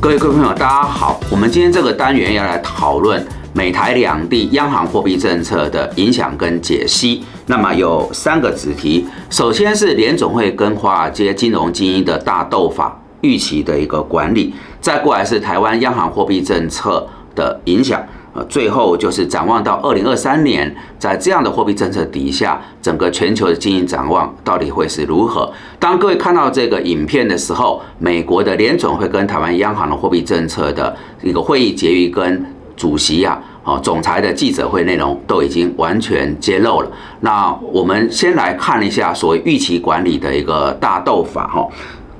各位各位朋友，大家好。我们今天这个单元要来讨论美台两地央行货币政策的影响跟解析。那么有三个子题，首先是联总会跟华尔街金融精英的大斗法预期的一个管理，再过来是台湾央行货币政策的影响。呃，最后就是展望到二零二三年，在这样的货币政策底下，整个全球的经营展望到底会是如何？当各位看到这个影片的时候，美国的联总会跟台湾央行的货币政策的一个会议结余跟主席啊，哦，总裁的记者会内容都已经完全揭露了。那我们先来看一下所谓预期管理的一个大斗法哈，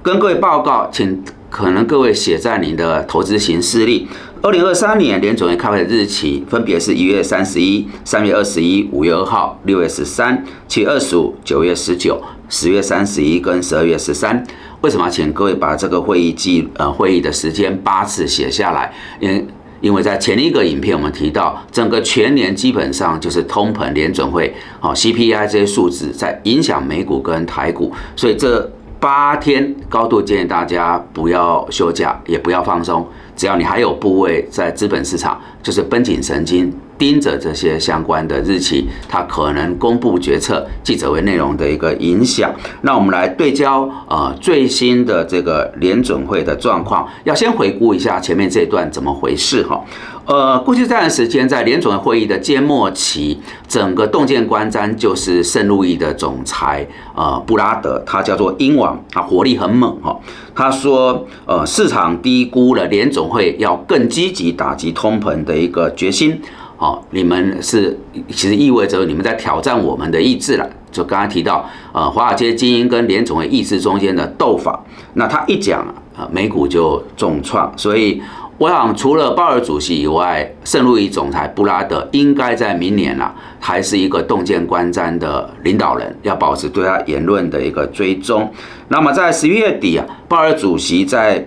跟各位报告，请可能各位写在你的投资行事历。二零二三年联总会开会的日期分别是一月三十一、三月二十一、五月二号、六月十三、七月二十五、九月十九、十月三十一跟十二月十三。为什么要请各位把这个会议记呃会议的时间八次写下来？因因为在前一个影片我们提到，整个全年基本上就是通膨、联总会、好 CPI 这些数字在影响美股跟台股，所以这八天高度建议大家不要休假，也不要放松。只要你还有部位在资本市场，就是绷紧神经盯着这些相关的日期，它可能公布决策记者会内容的一个影响。那我们来对焦呃最新的这个联准会的状况，要先回顾一下前面这段怎么回事哈。呃，过去这段时间在联总会议的揭末期，整个洞见观瞻就是圣路易的总裁呃布拉德，他叫做鹰王，他活力很猛哈。他说，呃，市场低估了联总会要更积极打击通膨的一个决心。好，你们是其实意味着你们在挑战我们的意志了。就刚刚提到，呃，华尔街精英跟联总会意志中间的斗法，那他一讲，呃，美股就重创，所以。我想，除了鲍尔主席以外，圣路易总裁布拉德应该在明年啊，还是一个洞见观瞻的领导人，要保持对他言论的一个追踪。那么在十一月底啊，鲍尔主席在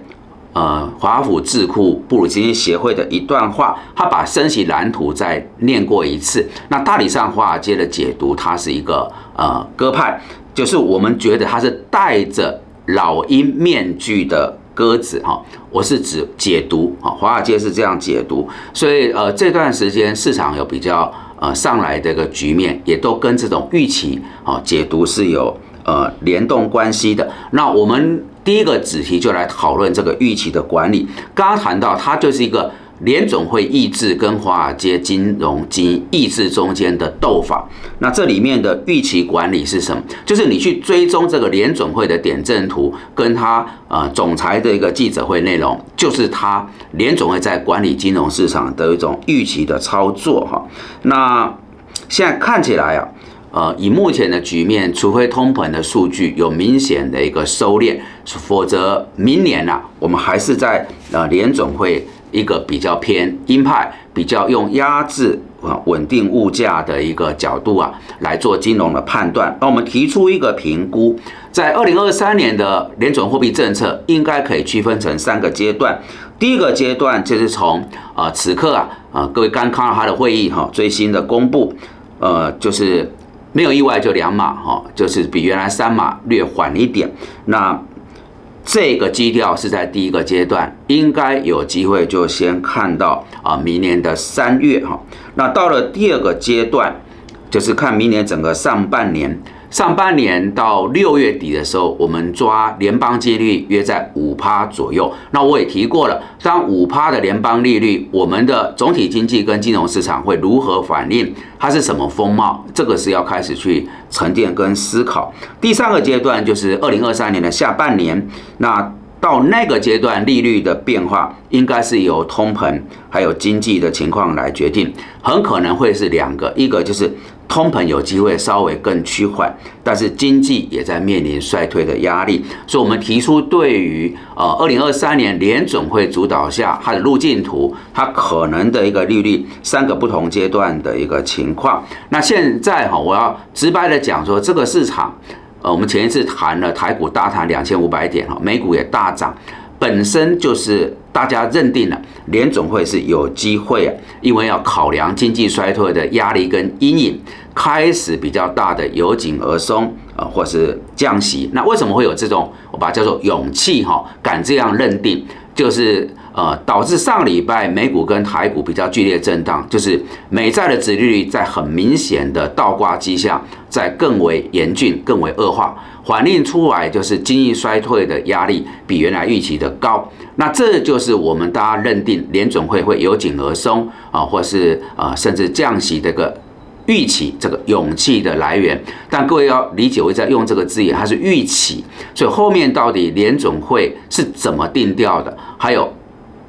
呃华府智库布鲁金协会的一段话，他把升息蓝图再念过一次。那大体上华尔街的解读，它是一个呃鸽派，就是我们觉得它是戴着老鹰面具的。鸽子哈，我是指解读哈，华尔街是这样解读，所以呃这段时间市场有比较呃上来的一个局面，也都跟这种预期啊解读是有呃联动关系的。那我们第一个子题就来讨论这个预期的管理，刚刚谈到它就是一个。联总会意志跟华尔街金融及意志中间的斗法，那这里面的预期管理是什么？就是你去追踪这个联总会的点阵图，跟他呃总裁的一个记者会内容，就是他联总会在管理金融市场的一种预期的操作哈。那现在看起来啊，呃，以目前的局面，除非通膨的数据有明显的一个收敛，否则明年呐，我们还是在呃联总会。一个比较偏鹰派，比较用压制啊稳定物价的一个角度啊来做金融的判断。那我们提出一个评估，在二零二三年的联准货币政策应该可以区分成三个阶段。第一个阶段就是从啊此刻啊啊各位刚看到他的会议哈最新的公布，呃就是没有意外就两码哈，就是比原来三码略缓一点。那这个基调是在第一个阶段，应该有机会就先看到啊，明年的三月哈。那到了第二个阶段，就是看明年整个上半年。上半年到六月底的时候，我们抓联邦利率约在五趴左右。那我也提过了，当五趴的联邦利率，我们的总体经济跟金融市场会如何反应？它是什么风貌？这个是要开始去沉淀跟思考。第三个阶段就是二零二三年的下半年，那到那个阶段，利率的变化应该是由通膨还有经济的情况来决定，很可能会是两个，一个就是。通膨有机会稍微更趋缓，但是经济也在面临衰退的压力，所以我们提出对于呃二零二三年联准会主导下它的路径图，它可能的一个利率三个不同阶段的一个情况。那现在哈，我要直白的讲说，这个市场，呃，我们前一次谈了台股大谈两千五百点哈，美股也大涨，本身就是大家认定了联总会是有机会啊，因为要考量经济衰退的压力跟阴影，开始比较大的由紧而松啊，或是降息。那为什么会有这种我把它叫做勇气哈，敢这样认定，就是呃导致上礼拜美股跟台股比较剧烈震荡，就是美债的殖利率在很明显的倒挂迹象，在更为严峻、更为恶化。反映出来就是经济衰退的压力比原来预期的高，那这就是我们大家认定联准会会由紧而松啊，或是啊甚至降息这个预期这个勇气的来源。但各位要理解，我在用这个字眼，它是预期，所以后面到底联准会是怎么定调的，还有。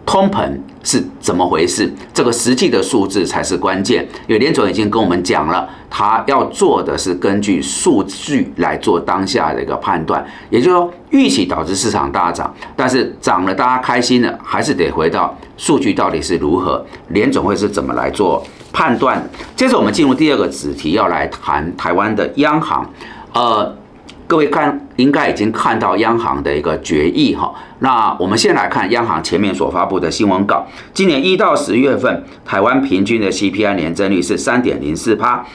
通膨是怎么回事？这个实际的数字才是关键。因为联总已经跟我们讲了，他要做的是根据数据来做当下的一个判断。也就是说，预期导致市场大涨，但是涨了大家开心了，还是得回到数据到底是如何，联总会是怎么来做判断。接着我们进入第二个子题，要来谈台湾的央行，呃。各位看，应该已经看到央行的一个决议哈。那我们先来看央行前面所发布的新闻稿。今年一到十月份，台湾平均的 CPI 年增率是三点零四帕。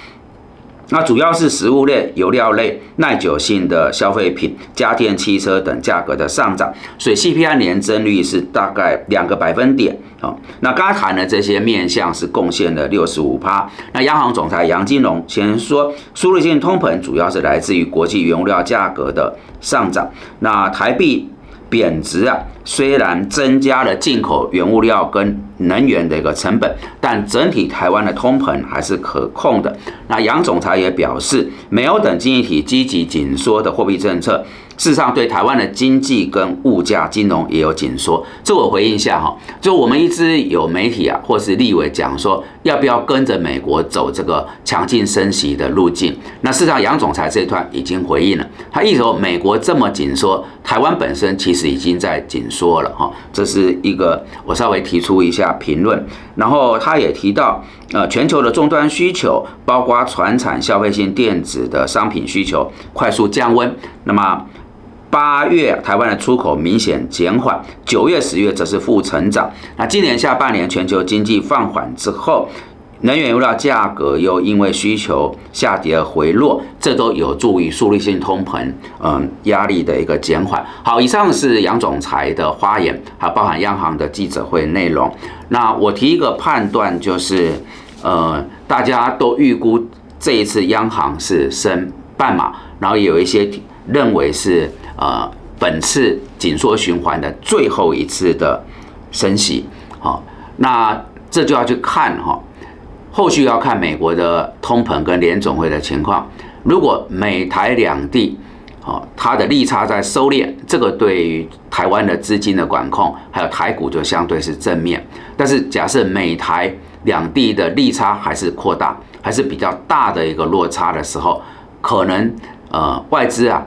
那主要是食物类、油料类、耐久性的消费品、家电、汽车等价格的上涨，所以 CPI 年增率是大概两个百分点。好，那刚才谈的这些面向是贡献了六十五趴。那央行总裁杨金龙先说，输入性通膨主要是来自于国际原物料价格的上涨。那台币。贬值啊，虽然增加了进口原物料跟能源的一个成本，但整体台湾的通膨还是可控的。那杨总裁也表示，美欧等经济体积极紧缩的货币政策。事实上，对台湾的经济跟物价、金融也有紧缩。这我回应一下哈，就我们一直有媒体啊，或是立委讲说，要不要跟着美国走这个强劲升息的路径？那事实上，杨总裁这一段已经回应了，他一说美国这么紧缩，台湾本身其实已经在紧缩了哈。这是一个我稍微提出一下评论。然后他也提到，呃，全球的终端需求，包括船产、消费性电子的商品需求快速降温。那么八月台湾的出口明显减缓，九月、十月则是负成长。那今年下半年全球经济放缓之后，能源油料价格又因为需求下跌而回落，这都有助于速率性通膨，嗯，压力的一个减缓。好，以上是杨总裁的发言，还包含央行的记者会内容。那我提一个判断，就是呃，大家都预估这一次央行是升半码，然后有一些认为是。呃，本次紧缩循环的最后一次的升息，好，那这就要去看哈，后续要看美国的通膨跟联总会的情况。如果美台两地，好，它的利差在收敛，这个对于台湾的资金的管控，还有台股就相对是正面。但是假设美台两地的利差还是扩大，还是比较大的一个落差的时候，可能呃外资啊。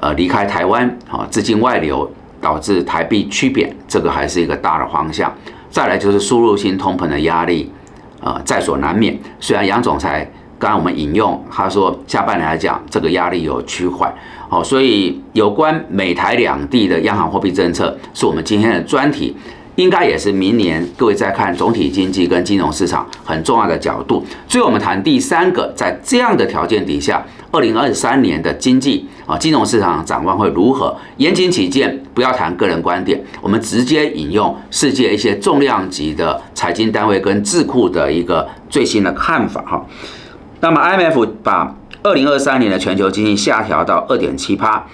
呃，离开台湾，啊，资金外流导致台币趋贬，这个还是一个大的方向。再来就是输入性通膨的压力，呃，在所难免。虽然杨总裁刚刚我们引用他说，下半年来讲，这个压力有趋缓。好，所以有关美台两地的央行货币政策，是我们今天的专题。应该也是明年各位在看总体经济跟金融市场很重要的角度。所以我们谈第三个，在这样的条件底下，二零二三年的经济啊金融市场展望会如何？严谨起见，不要谈个人观点，我们直接引用世界一些重量级的财经单位跟智库的一个最新的看法哈。那么 IMF 把二零二三年的全球经济下调到二点七趴。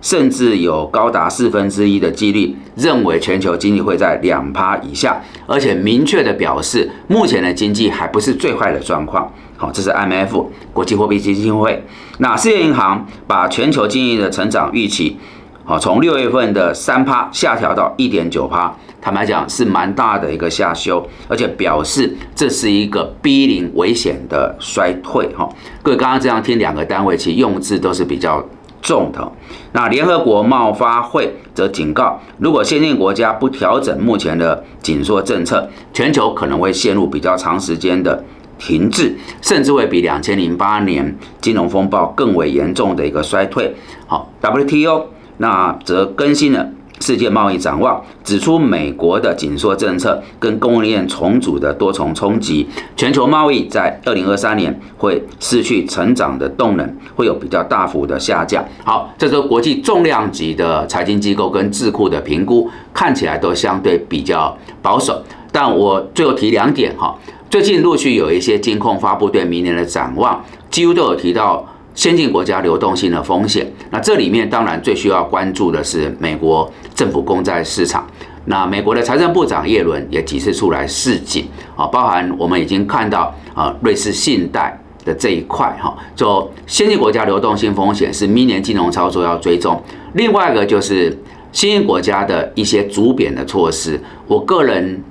甚至有高达四分之一的几率认为全球经济会在两趴以下，而且明确的表示目前的经济还不是最坏的状况。好，这是 IMF 国际货币基金会。那世界银行把全球经济的成长预期，好从六月份的三趴下调到一点九趴，坦白讲是蛮大的一个下修，而且表示这是一个逼临危险的衰退。哈，各位刚刚这样听两个单位，其实用字都是比较。重头，那联合国贸发会则警告，如果先进国家不调整目前的紧缩政策，全球可能会陷入比较长时间的停滞，甚至会比两千零八年金融风暴更为严重的一个衰退。好，WTO 那则更新了世界贸易展望，指出美国的紧缩政策跟供应链重组的多重冲击，全球贸易在二零二三年会失去成长的动能，会有比较大幅的下降。好，这是国际重量级的财经机构跟智库的评估，看起来都相对比较保守。但我最后提两点哈，最近陆续有一些金控发布对明年的展望，几乎都有提到。先进国家流动性的风险，那这里面当然最需要关注的是美国政府公债市场。那美国的财政部长耶伦也几次出来示警啊，包含我们已经看到啊，瑞士信贷的这一块哈，就先进国家流动性风险是明年金融操作要追踪。另外一个就是新兴国家的一些主贬的措施，我个人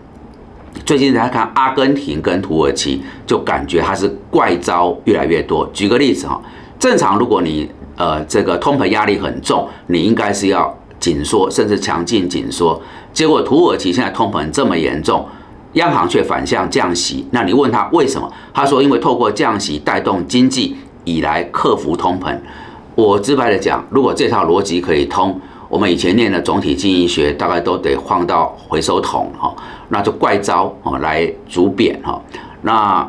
最近在看阿根廷跟土耳其，就感觉它是怪招越来越多。举个例子哈。正常，如果你呃这个通膨压力很重，你应该是要紧缩，甚至强劲紧缩。结果土耳其现在通膨这么严重，央行却反向降息。那你问他为什么？他说因为透过降息带动经济，以来克服通膨。我直白的讲，如果这套逻辑可以通，我们以前念的总体经济学大概都得放到回收桶哈，那就怪招哦来逐贬哈。那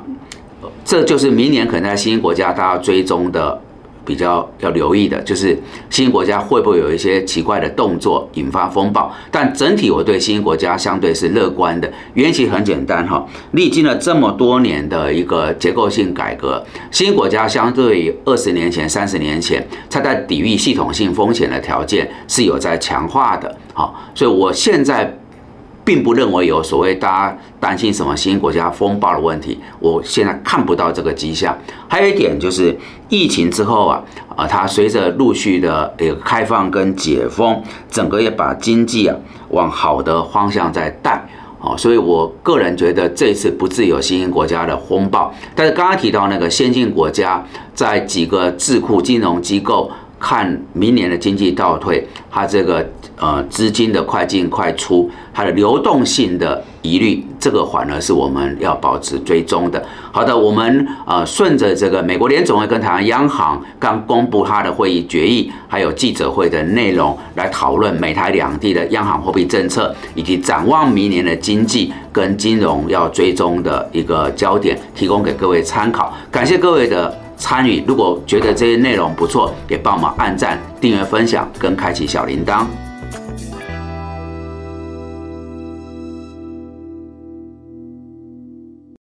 这就是明年可能在新兴国家大家追踪的比较要留意的，就是新兴国家会不会有一些奇怪的动作引发风暴？但整体我对新兴国家相对是乐观的，原因其实很简单哈，历经了这么多年的一个结构性改革，新兴国家相对于二十年前、三十年前，它在抵御系统性风险的条件是有在强化的，好，所以我现在。并不认为有所谓大家担心什么新兴国家风暴的问题，我现在看不到这个迹象。还有一点就是疫情之后啊，啊，它随着陆续的呃开放跟解封，整个也把经济啊往好的方向在带，哦，所以我个人觉得这次不至有新兴国家的风暴。但是刚刚提到那个先进国家，在几个智库金融机构看明年的经济倒退，它这个。呃，资金的快进快出，它的流动性的疑虑，这个反而是我们要保持追踪的。好的，我们呃顺着这个美国联总会跟台湾央行刚公布它的会议决议，还有记者会的内容来讨论美台两地的央行货币政策，以及展望明年的经济跟金融要追踪的一个焦点，提供给各位参考。感谢各位的参与，如果觉得这些内容不错，也帮忙按赞、订阅、分享跟开启小铃铛。